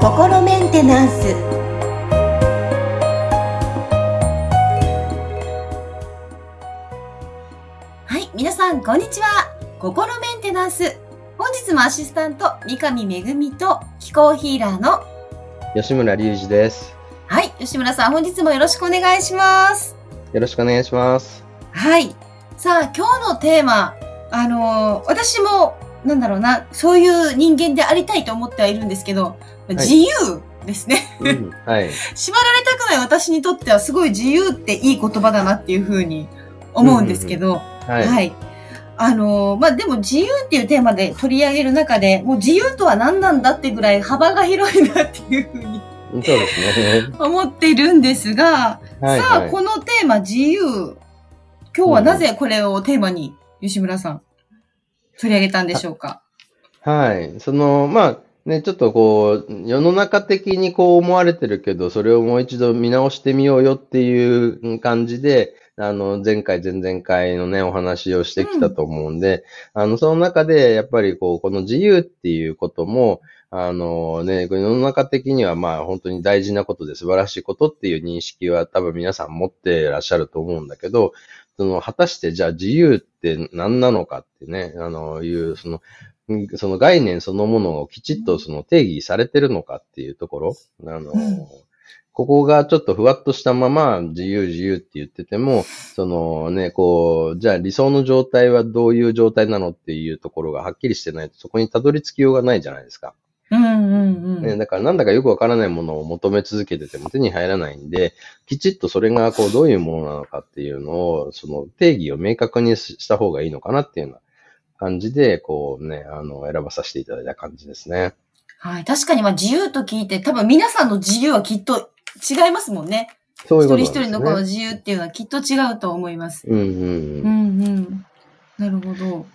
心メンテナンス。はい皆さんこんにちは。心メンテナンス。本日もアシスタント三上恵と気候ヒーラーの吉村隆二です。はい吉村さん本日もよろしくお願いします。よろしくお願いします。はい。さあ今日のテーマあのー、私もなんだろうな、そういう人間でありたいと思ってはいるんですけど、自由ですね、うん、はい。縛られたくない私にとってはすごい自由っていい言葉だなっていうふうに思うんですけど、はい、はい。あのー、まあ、でも自由っていうテーマで取り上げる中で、もう自由とは何なんだってぐらい幅が広いなっていうふうにそうですね。思っているんですが、はいはい、さあ、このテーマ自由、今日はなぜこれをテーマに、吉村さん、取り上げたんでしょうか？はい。その、まあ、ね、ちょっとこう、世の中的にこう思われてるけど、それをもう一度見直してみようよっていう感じで、あの、前回、前々回のね、お話をしてきたと思うんで、うん、あの、その中で、やっぱりこう、この自由っていうことも、あのね、世の中的にはまあ本当に大事なことで素晴らしいことっていう認識は多分皆さん持ってらっしゃると思うんだけど、その、果たしてじゃあ自由って何なのかってね、あの、いう、その、その概念そのものをきちっとその定義されてるのかっていうところ、あの、ここがちょっとふわっとしたまま自由自由って言ってても、そのね、こう、じゃあ理想の状態はどういう状態なのっていうところがはっきりしてないとそこにたどり着きようがないじゃないですか。うんうんうんね、だからなんだかよくわからないものを求め続けてても手に入らないんで、きちっとそれがこうどういうものなのかっていうのを、その定義を明確にした方がいいのかなっていうような感じで、こうね、あの、選ばさせていただいた感じですね。はい。確かにまあ自由と聞いて、多分皆さんの自由はきっと違いますもんね。そういうこと、ね、一人一人のこの自由っていうのはきっと違うと思います。うんうん。うんうん。なるほど。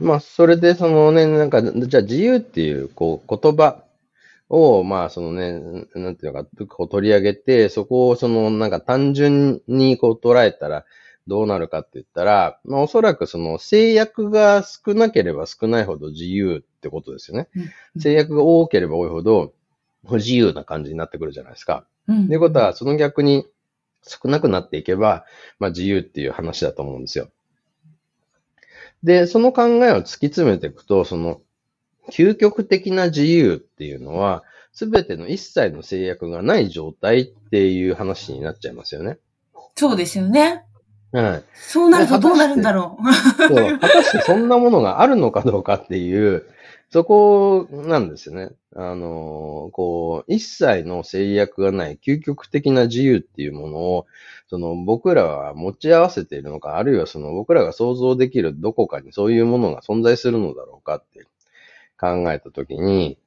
まあ、それで、そのね、なんか、じゃあ自由っていう、こう、言葉を、まあ、そのね、なんていうのか、こう取り上げて、そこを、その、なんか単純にこう捉えたら、どうなるかって言ったら、まあ、おそらくその制約が少なければ少ないほど自由ってことですよね。うん、制約が多ければ多いほど、不自由な感じになってくるじゃないですか。うん、っていうことは、その逆に少なくなっていけば、まあ、自由っていう話だと思うんですよ。で、その考えを突き詰めていくと、その、究極的な自由っていうのは、すべての一切の制約がない状態っていう話になっちゃいますよね。そうですよね。はい。そうなるとどうなるんだろう。そう。果たしてそんなものがあるのかどうかっていう、そこなんですよね。あの、こう、一切の制約がない究極的な自由っていうものを、その僕らは持ち合わせているのか、あるいはその僕らが想像できるどこかにそういうものが存在するのだろうかって考えたときに、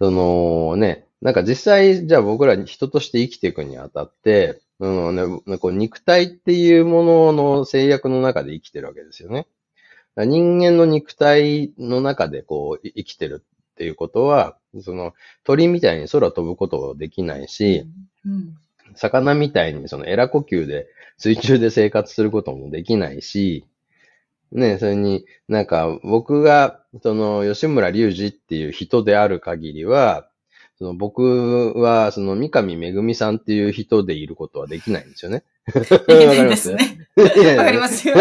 そのね、なんか実際、じゃあ僕ら人として生きていくにあたって、うんね、こう肉体っていうものの制約の中で生きてるわけですよね。人間の肉体の中でこう生きてるっていうことは、その鳥みたいに空飛ぶことできないし、うん、魚みたいにそのエラ呼吸で水中で生活することもできないし、ね、それになんか僕がその吉村隆二っていう人である限りは、その僕はその三上恵さんっていう人でいることはできないんですよね。わかりますね。わかりますよ。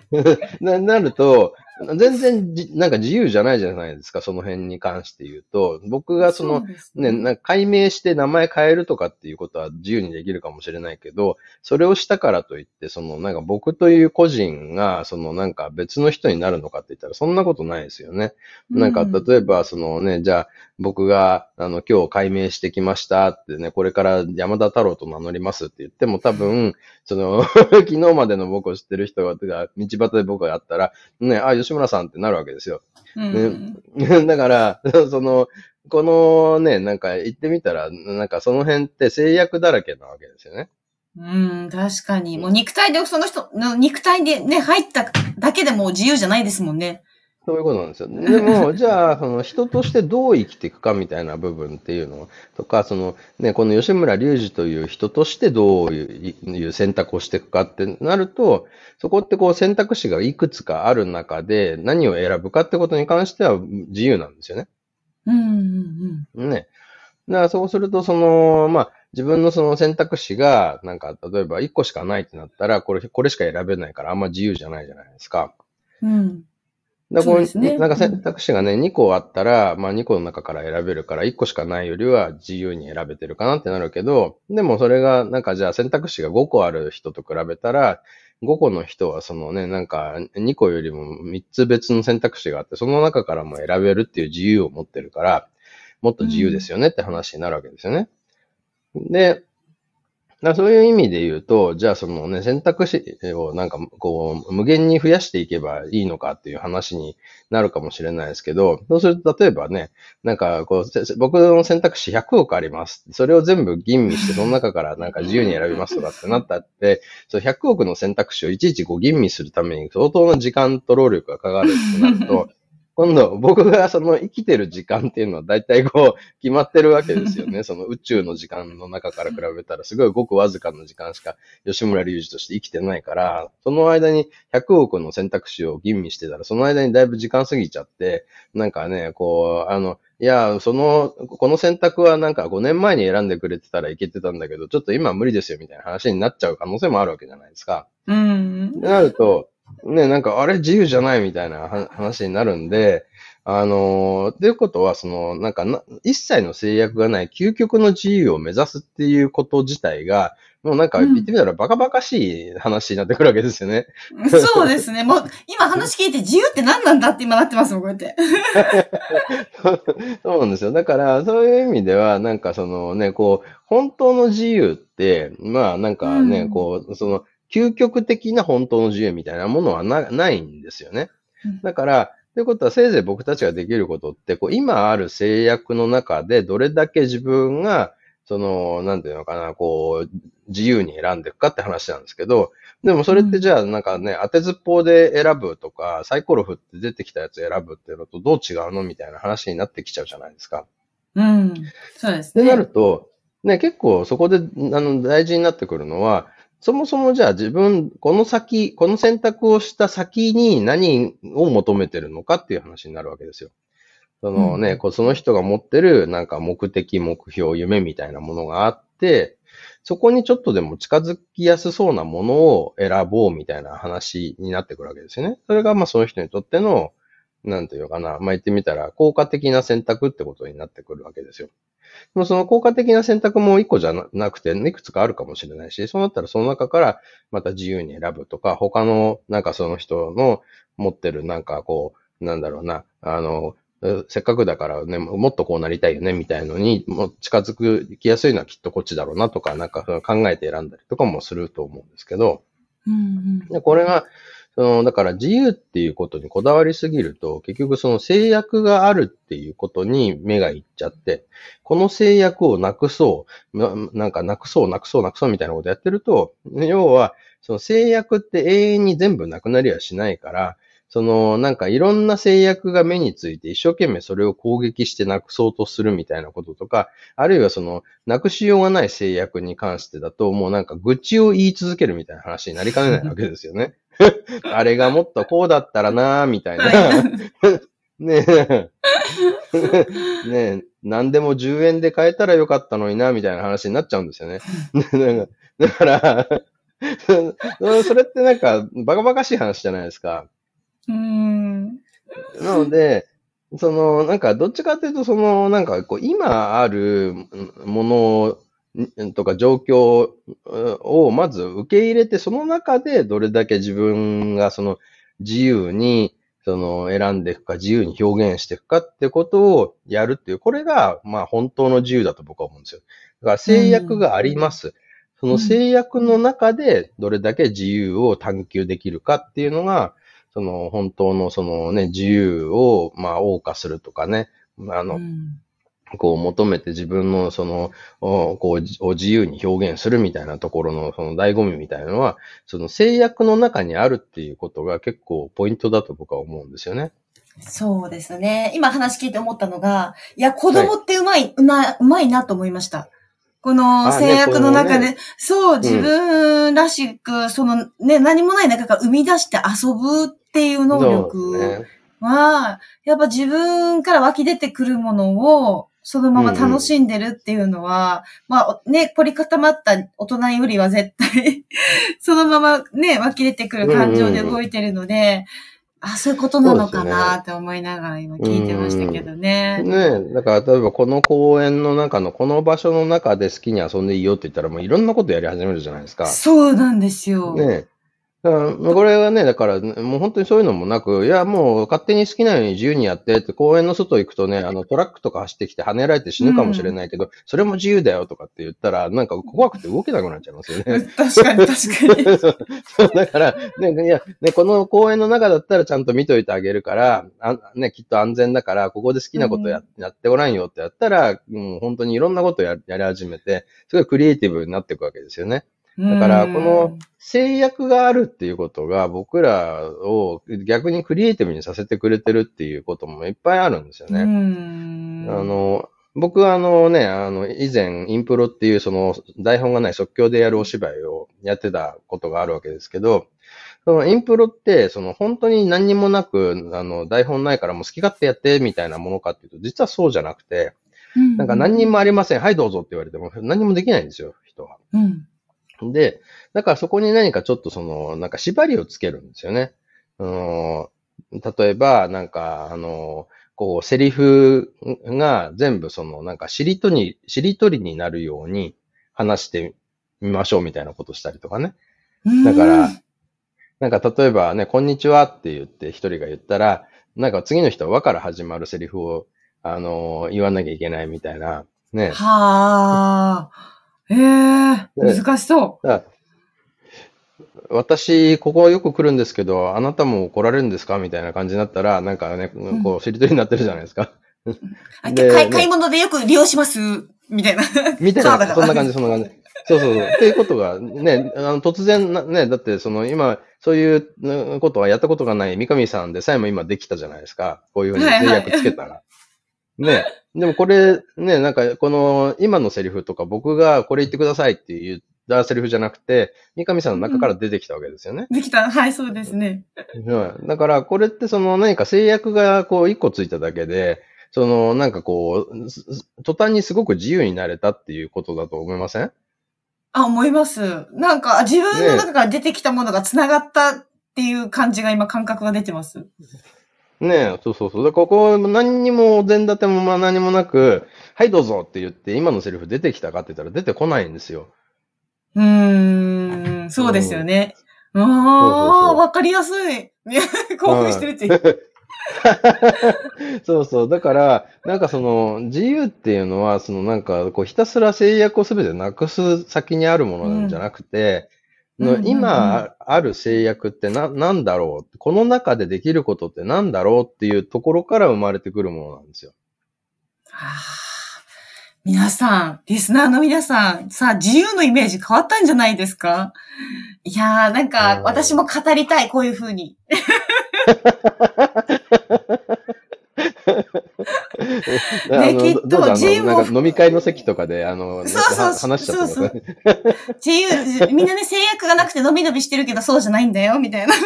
な、なると、全然じ、なんか自由じゃないじゃないですか、その辺に関して言うと。僕がその、ね、ね、なんか解明して名前変えるとかっていうことは自由にできるかもしれないけど、それをしたからといって、その、なんか僕という個人が、そのなんか別の人になるのかって言ったら、そんなことないですよね。なんか、例えば、そのね、じゃあ、僕が、あの、今日解明してきましたってね、これから山田太郎と名乗りますって言っても多分、その昨日までの僕を知ってる人が、道端で僕がやったら、ね、あ、吉村さんってなるわけですよ。うんね、だから、その、このね、なんか言ってみたら、なんかその辺って制約だらけなわけですよね。うん、確かに。もう肉体で、その人の肉体でね、入っただけでも自由じゃないですもんね。そういうことなんですよ。でも、じゃあ、その人としてどう生きていくかみたいな部分っていうのとか、そのね、この吉村隆二という人としてどういう選択をしていくかってなると、そこってこう選択肢がいくつかある中で何を選ぶかってことに関しては自由なんですよね。うんうんうん。ね。だからそうすると、その、まあ、自分のその選択肢が、なんか、例えば1個しかないってなったら、これ、これしか選べないからあんま自由じゃないじゃないですか。うん。だからこう、ね、なんか選択肢がね、2個あったら、まあ2個の中から選べるから、1個しかないよりは自由に選べてるかなってなるけど、でもそれが、なんかじゃあ選択肢が5個ある人と比べたら、5個の人はそのね、なんか2個よりも3つ別の選択肢があって、その中からも選べるっていう自由を持ってるから、もっと自由ですよねって話になるわけですよね。で、だそういう意味で言うと、じゃあそのね、選択肢をなんかこう、無限に増やしていけばいいのかっていう話になるかもしれないですけど、そうすると例えばね、なんかこう、僕の選択肢100億あります。それを全部吟味して、その中からなんか自由に選びますとかってなったって、そ100億の選択肢をいちいちこう吟味するために相当な時間と労力がかかるってなると、今度僕がその生きてる時間っていうのは大体こう決まってるわけですよね。その宇宙の時間の中から比べたらすごいごくわずかな時間しか吉村隆二として生きてないから、その間に100億の選択肢を吟味してたら、その間にだいぶ時間過ぎちゃって、なんかね、こう、あの、いや、その、この選択はなんか5年前に選んでくれてたらいけてたんだけど、ちょっと今は無理ですよみたいな話になっちゃう可能性もあるわけじゃないですか。うん。なると、ね、なんか、あれ自由じゃないみたいな話になるんで、あのー、ということは、その、なんかな、一切の制約がない究極の自由を目指すっていうこと自体が、もうなんか言ってみたらバカバカしい話になってくるわけですよね。うん、そうですね。もう今話聞いて自由って何なんだって今なってますもん、こうやって。そうなんですよ。だから、そういう意味では、なんかそのね、こう、本当の自由って、まあなんかね、うん、こう、その、究極的な本当の自由みたいなものはなないんですよね。だから、ということは、せいぜい僕たちができることって、こう、今ある制約の中で、どれだけ自分が、その、なんていうのかな、こう、自由に選んでいくかって話なんですけど、でもそれってじゃあ、なんかね、当てずっぽうで選ぶとか、サイコロ振って出てきたやつ選ぶっていうのとどう違うのみたいな話になってきちゃうじゃないですか。うん。そうですね。ってなると、ね、結構そこで、あの、大事になってくるのは、そもそもじゃあ自分、この先、この選択をした先に何を求めてるのかっていう話になるわけですよ。そのね、うん、その人が持ってるなんか目的、目標、夢みたいなものがあって、そこにちょっとでも近づきやすそうなものを選ぼうみたいな話になってくるわけですよね。それがまあその人にとっての、なんていうかな、まあ言ってみたら効果的な選択ってことになってくるわけですよ。でもその効果的な選択も一個じゃなくて、いくつかあるかもしれないし、そうなったらその中からまた自由に選ぶとか、他のなんかその人の持ってるなんかこう、なんだろうな、あの、せっかくだからね、もっとこうなりたいよね、みたいのに、も近づく、きやすいのはきっとこっちだろうなとか、なんか考えて選んだりとかもすると思うんですけど、うんうん、でこれが、その、だから自由っていうことにこだわりすぎると、結局その制約があるっていうことに目がいっちゃって、この制約をなくそう、ななんかなくそう、なくそう、なくそうみたいなことやってると、要は、その制約って永遠に全部なくなりはしないから、その、なんかいろんな制約が目について一生懸命それを攻撃してなくそうとするみたいなこととか、あるいはその、なくしようがない制約に関してだと、もうなんか愚痴を言い続けるみたいな話になりかねないわけですよね。あれがもっとこうだったらなーみたいな。ねえ。ねえ、何でも10円で買えたらよかったのにな、みたいな話になっちゃうんですよね。だから、それってなんか、バカバカしい話じゃないですか。うん。なので、その、なんか、どっちかというと、その、なんか、こう、今あるものとか状況をまず受け入れて、その中でどれだけ自分がその自由にその選んでいくか、自由に表現していくかってことをやるっていう、これがまあ本当の自由だと僕は思うんですよ。だから制約があります。その制約の中でどれだけ自由を探求できるかっていうのが、その本当のそのね、自由をまあ謳歌するとかね、あの、こう求めて自分のその、こう、を自由に表現するみたいなところのその醍醐味みたいなのは、その制約の中にあるっていうことが結構ポイントだと僕は思うんですよね。そうですね。今話聞いて思ったのが、いや、子供ってうまい、うまい、うまいなと思いました。この制約の中で、ね、そう、自分らしく、そのね、何もない中から生み出して遊ぶっていう能力は、やっぱ自分から湧き出てくるものを、そのまま楽しんでるっていうのは、うんうん、まあね、凝り固まった大人よりは絶対 そのままね、湧き出てくる感情で動いてるので、うんうんあ、そういうことなのかなって思いながら今聞いてましたけどね。ねだから例えばこの公園の中のこの場所の中で好きに遊んでいいよって言ったらもういろんなことやり始めるじゃないですか。そうなんですよ。ねこれはね、だから、もう本当にそういうのもなく、いや、もう勝手に好きなように自由にやってって、公園の外行くとね、あの、トラックとか走ってきて跳ねられて死ぬかもしれないけど、うん、それも自由だよとかって言ったら、なんか怖くて動けなくなっちゃいますよね。確かに確かに。そうだから、ね、いや、ね、この公園の中だったらちゃんと見といてあげるから、あね、きっと安全だから、ここで好きなことやうん、やってごらんよってやったら、もう本当にいろんなことややり始めて、すごいクリエイティブになっていくわけですよね。だから、この制約があるっていうことが僕らを逆にクリエイティブにさせてくれてるっていうこともいっぱいあるんですよね。あの、僕はあのね、あの、以前、インプロっていうその台本がない即興でやるお芝居をやってたことがあるわけですけど、そのインプロって、その本当に何にもなく、あの、台本ないからもう好き勝手やってみたいなものかっていうと、実はそうじゃなくて、なんか何にもありません。はい、どうぞって言われても何もできないんですよ、人は。うんで、だからそこに何かちょっとその、なんか縛りをつけるんですよね。あの例えば、なんか、あの、こう、セリフが全部その、なんか、しりとり、しりとりになるように話してみましょうみたいなことしたりとかね。だから、なんか例えばね、こんにちはって言って一人が言ったら、なんか次の人は和から始まるセリフを、あの言わなきゃいけないみたいな、ね。はあ。ええー、難しそう。私、ここよく来るんですけど、あなたも来られるんですか？みたいな感じになったら、なんかね、こう、しりとりになってるじゃないですか。で買い買い物でよく利用します？みたいな。みたいな、そんな感じ、そんな感じ。そうそうそう。っていうことが、ね、あの突然な、ね、だってその今、そういうことはやったことがない三上さんでさえも今できたじゃないですか。こういうふうに制約つけたら。はいはい、ね。でもこれ、ね、なんか、この、今のセリフとか、僕がこれ言ってくださいって言ったセリフじゃなくて、三上さんの中から出てきたわけですよね。できた。はい、そうですね。だから、これってその何か制約がこう一個ついただけで、そのなんかこう、途端にすごく自由になれたっていうことだと思いません？あ、思います。なんか、自分の中から出てきたものが繋がったっていう感じが今感覚が出てます。ねえ、そうそうそう。ここ何にもお膳立てもまあ何もなく、はいどうぞって言って今のセリフ出てきたかって言ったら出てこないんですよ。うーん、そうですよね。ああ、わかりやすい。興奮してるって。そうそう。だから、なんかその、自由っていうのは、そのなんか、こう、ひたすら制約をすべてなくす先にあるものなんじゃなくて、の今ある制約ってな、なんだろうこの中でできることってなんだろうっていうところから生まれてくるものなんですよ。はあ、皆さん、リスナーの皆さん、さあ、自由のイメージ変わったんじゃないですか？いやー、なんか、私も語りたい、こういう風に。ね、きっと、自由も。飲み会の席とかで、あの、そうそう話しちゃったそうそう 自由、みんなね、制約がなくて伸び伸びしてるけど、そうじゃないんだよ、みたいなね。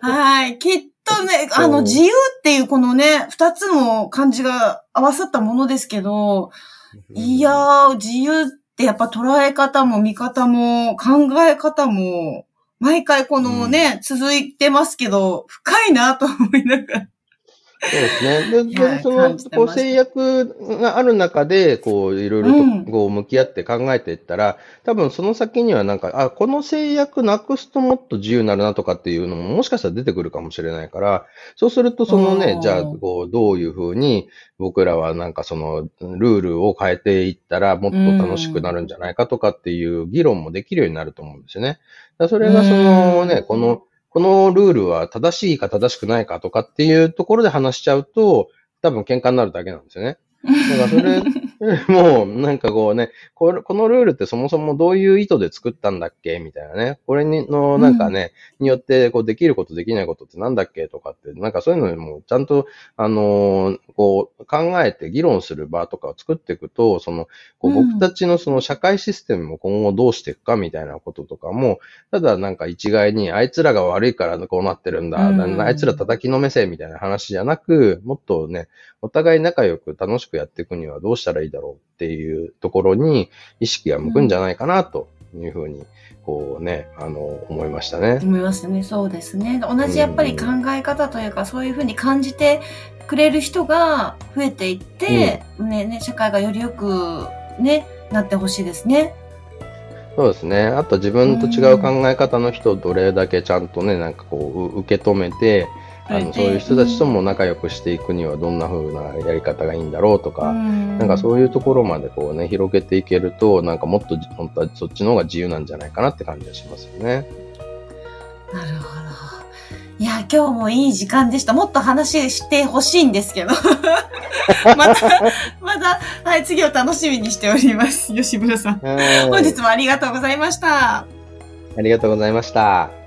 はい。きっとね、あの、自由っていうこのね、二つの漢字が合わさったものですけど、いやー、自由ってやっぱ捉え方も見方も考え方も毎回このね、うん、続いてますけど、深いなと思いながら。そうですね。で、でその、こう制約がある中で、こう、いろいろと、こう、向き合って考えていったら、うん、多分その先にはなんか、あ、この制約なくすともっと自由になるなとかっていうのも、もしかしたら出てくるかもしれないから、そうすると、そのね、じゃあ、こう、どういうふうに、僕らはなんかその、ルールを変えていったら、もっと楽しくなるんじゃないかとかっていう議論もできるようになると思うんですよね。それがそのね、この、このルールは正しいか正しくないかとかっていうところで話しちゃうと、多分喧嘩になるだけなんですよね。だからそれ、もう、なんかこうね、ここのルールってそもそもどういう意図で作ったんだっけ？みたいなね。これにの、なんかね、うん、によって、こう、できることできないことってなんだっけとかって、なんかそういうのもちゃんと、あのー、こう、考えて議論する場とかを作っていくと、その、こう僕たちのその社会システムも今後どうしていくか？みたいなこととかも、ただなんか一概に、あいつらが悪いからこうなってるんだ、うん、あいつら叩きのめせみたいな話じゃなく、もっとね、お互い仲良く楽しくやっていくにはどうしたらいいだろうっていうところに意識が向くんじゃないかなというふうに、こうね、あの、思いましたね。思いますね。そうですね。同じやっぱり考え方というか、そういうふうに感じてくれる人が増えていって、うん、ね、ね、社会がよりよくね、なってほしいですね。そうですね。あと自分と違う考え方の人をどれだけちゃんとね、なんかこう、受け止めて、あのそういう人たちとも仲良くしていくにはどんな風なやり方がいいんだろうとか、なんかそういうところまでこうね、広げていけると、なんかもっと本当はそっちの方が自由なんじゃないかなって感じがしますよね。なるほど。いや、今日もいい時間でした。もっと話してほしいんですけど。また、また、はい、次を楽しみにしております。吉村さん。本日もありがとうございました。ありがとうございました。